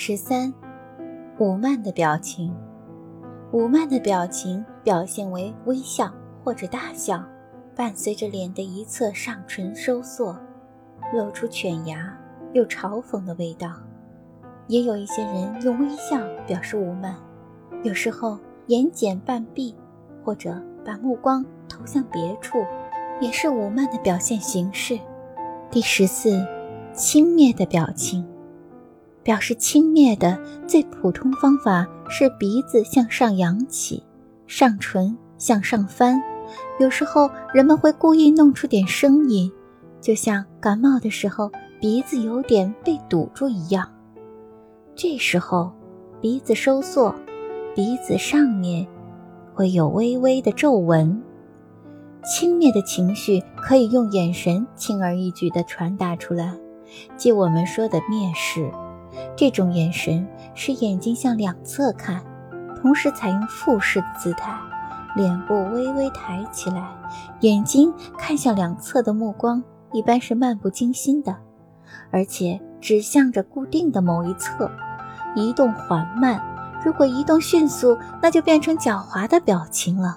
十三，武慢的表情。武慢的表情表现为微笑或者大笑，伴随着脸的一侧上唇收缩，露出犬牙又嘲讽的味道。也有一些人用微笑表示武慢，有时候眼睑半闭，或者把目光投向别处，也是武慢的表现形式。第十四，轻蔑的表情。表示轻蔑的最普通方法是鼻子向上扬起，上唇向上翻。有时候人们会故意弄出点声音，就像感冒的时候鼻子有点被堵住一样。这时候鼻子收缩，鼻子上面会有微微的皱纹。轻蔑的情绪可以用眼神轻而易举地传达出来，即我们说的蔑视。这种眼神是眼睛向两侧看，同时采用俯视的姿态，脸部微微抬起来，眼睛看向两侧的目光一般是漫不经心的，而且指向着固定的某一侧，移动缓慢。如果移动迅速，那就变成狡猾的表情了。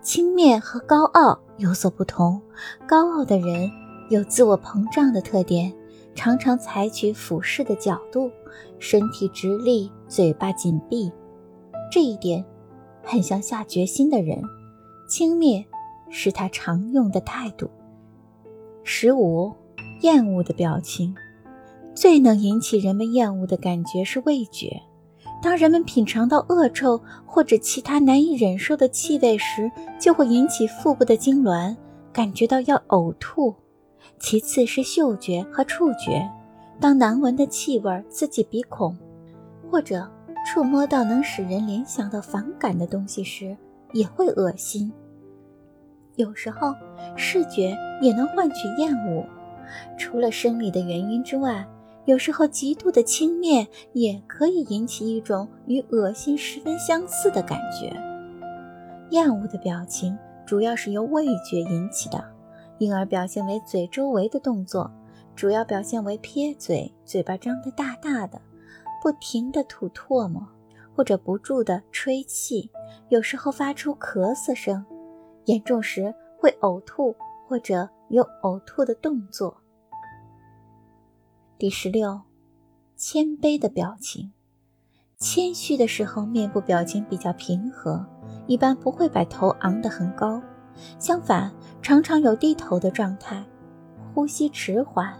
轻蔑和高傲有所不同，高傲的人有自我膨胀的特点。常常采取俯视的角度，身体直立，嘴巴紧闭，这一点很像下决心的人。轻蔑是他常用的态度。十五，厌恶的表情，最能引起人们厌恶的感觉是味觉。当人们品尝到恶臭或者其他难以忍受的气味时，就会引起腹部的痉挛，感觉到要呕吐。其次是嗅觉和触觉，当难闻的气味刺激鼻孔，或者触摸到能使人联想到反感的东西时，也会恶心。有时候视觉也能换取厌恶。除了生理的原因之外，有时候极度的轻蔑也可以引起一种与恶心十分相似的感觉。厌恶的表情主要是由味觉引起的。因而表现为嘴周围的动作，主要表现为撇嘴、嘴巴张得大大的、不停地吐唾沫，或者不住地吹气，有时候发出咳嗽声，严重时会呕吐或者有呕吐的动作。第十六，谦卑的表情，谦虚的时候面部表情比较平和，一般不会把头昂得很高。相反，常常有低头的状态，呼吸迟缓，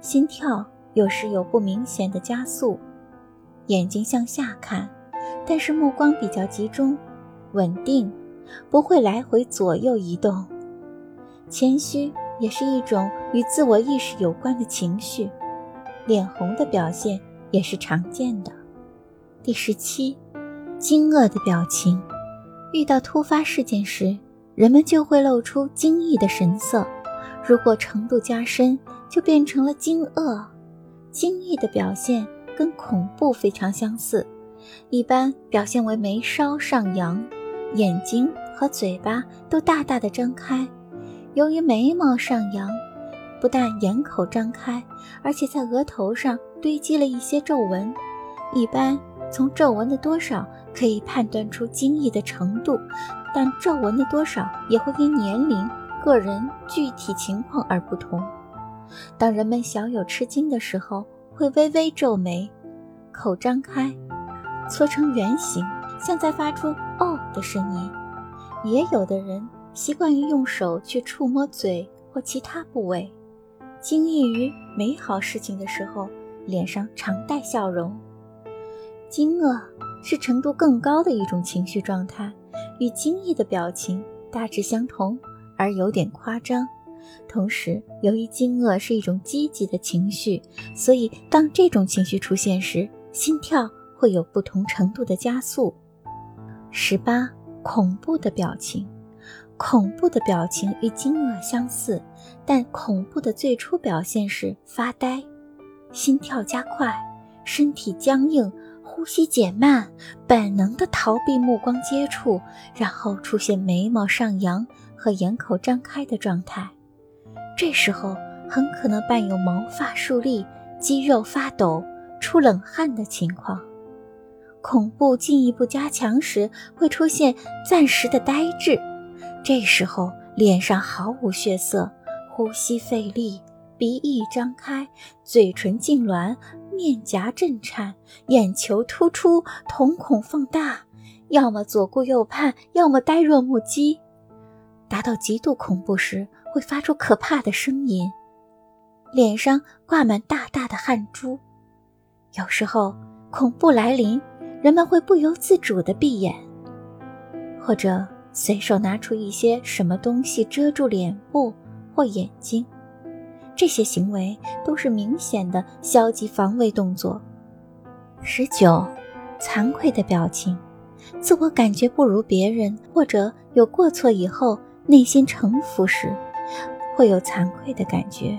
心跳有时有不明显的加速，眼睛向下看，但是目光比较集中，稳定，不会来回左右移动。谦虚也是一种与自我意识有关的情绪，脸红的表现也是常见的。第十七，惊愕的表情，遇到突发事件时。人们就会露出惊异的神色，如果程度加深，就变成了惊愕。惊异的表现跟恐怖非常相似，一般表现为眉梢上扬，眼睛和嘴巴都大大的张开。由于眉毛上扬，不但眼口张开，而且在额头上堆积了一些皱纹。一般从皱纹的多少可以判断出惊异的程度。但皱纹的多少也会因年龄、个人具体情况而不同。当人们小有吃惊的时候，会微微皱眉，口张开，搓成圆形，像在发出“哦”的声音。也有的人习惯于用手去触摸嘴或其他部位。惊异于美好事情的时候，脸上常带笑容。惊愕是程度更高的一种情绪状态。与惊异的表情大致相同，而有点夸张。同时，由于惊愕是一种积极的情绪，所以当这种情绪出现时，心跳会有不同程度的加速。十八，恐怖的表情。恐怖的表情与惊愕相似，但恐怖的最初表现是发呆、心跳加快、身体僵硬。呼吸减慢，本能的逃避目光接触，然后出现眉毛上扬和眼口张开的状态。这时候很可能伴有毛发竖立、肌肉发抖、出冷汗的情况。恐怖进一步加强时，会出现暂时的呆滞，这时候脸上毫无血色，呼吸费力，鼻翼张开，嘴唇痉挛，面颊震颤，眼球突出，瞳孔放大，要么左顾右盼，要么呆若木鸡。达到极度恐怖时，会发出可怕的声音，脸上挂满大大的汗珠。有时候恐怖来临。人们会不由自主地闭眼，或者随手拿出一些什么东西遮住脸部或眼睛，这些行为都是明显的消极防卫动作。十九，惭愧的表情，自我感觉不如别人或者有过错以后，内心臣服时，会有惭愧的感觉，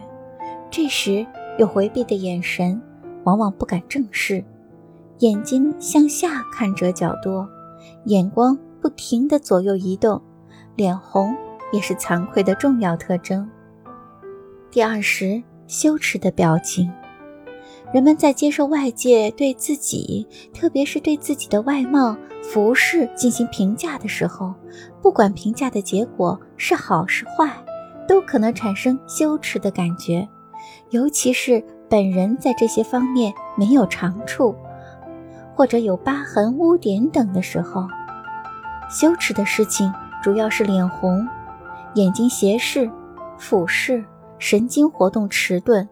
这时有回避的眼神，往往不敢正视。眼睛向下看者较多，眼光不停地左右移动，脸红也是惭愧的重要特征。第二十，羞耻的表情。人们在接受外界对自己，特别是对自己的外貌、服饰进行评价的时候，不管评价的结果是好是坏，都可能产生羞耻的感觉，尤其是本人在这些方面没有长处。或者有疤痕、污点等的时候，羞耻的事情主要是脸红、眼睛斜视、俯视、神经活动迟钝。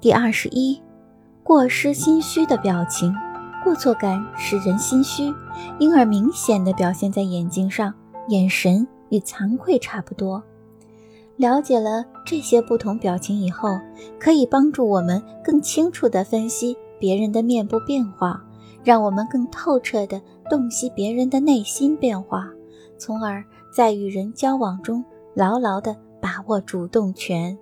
第二十一，过失心虚的表情，过错感使人心虚，因而明显的表现在眼睛上，眼神与惭愧差不多。了解了这些不同表情以后，可以帮助我们更清楚地分析。别人的面部变化，让我们更透彻地洞悉别人的内心变化，从而在与人交往中牢牢地把握主动权。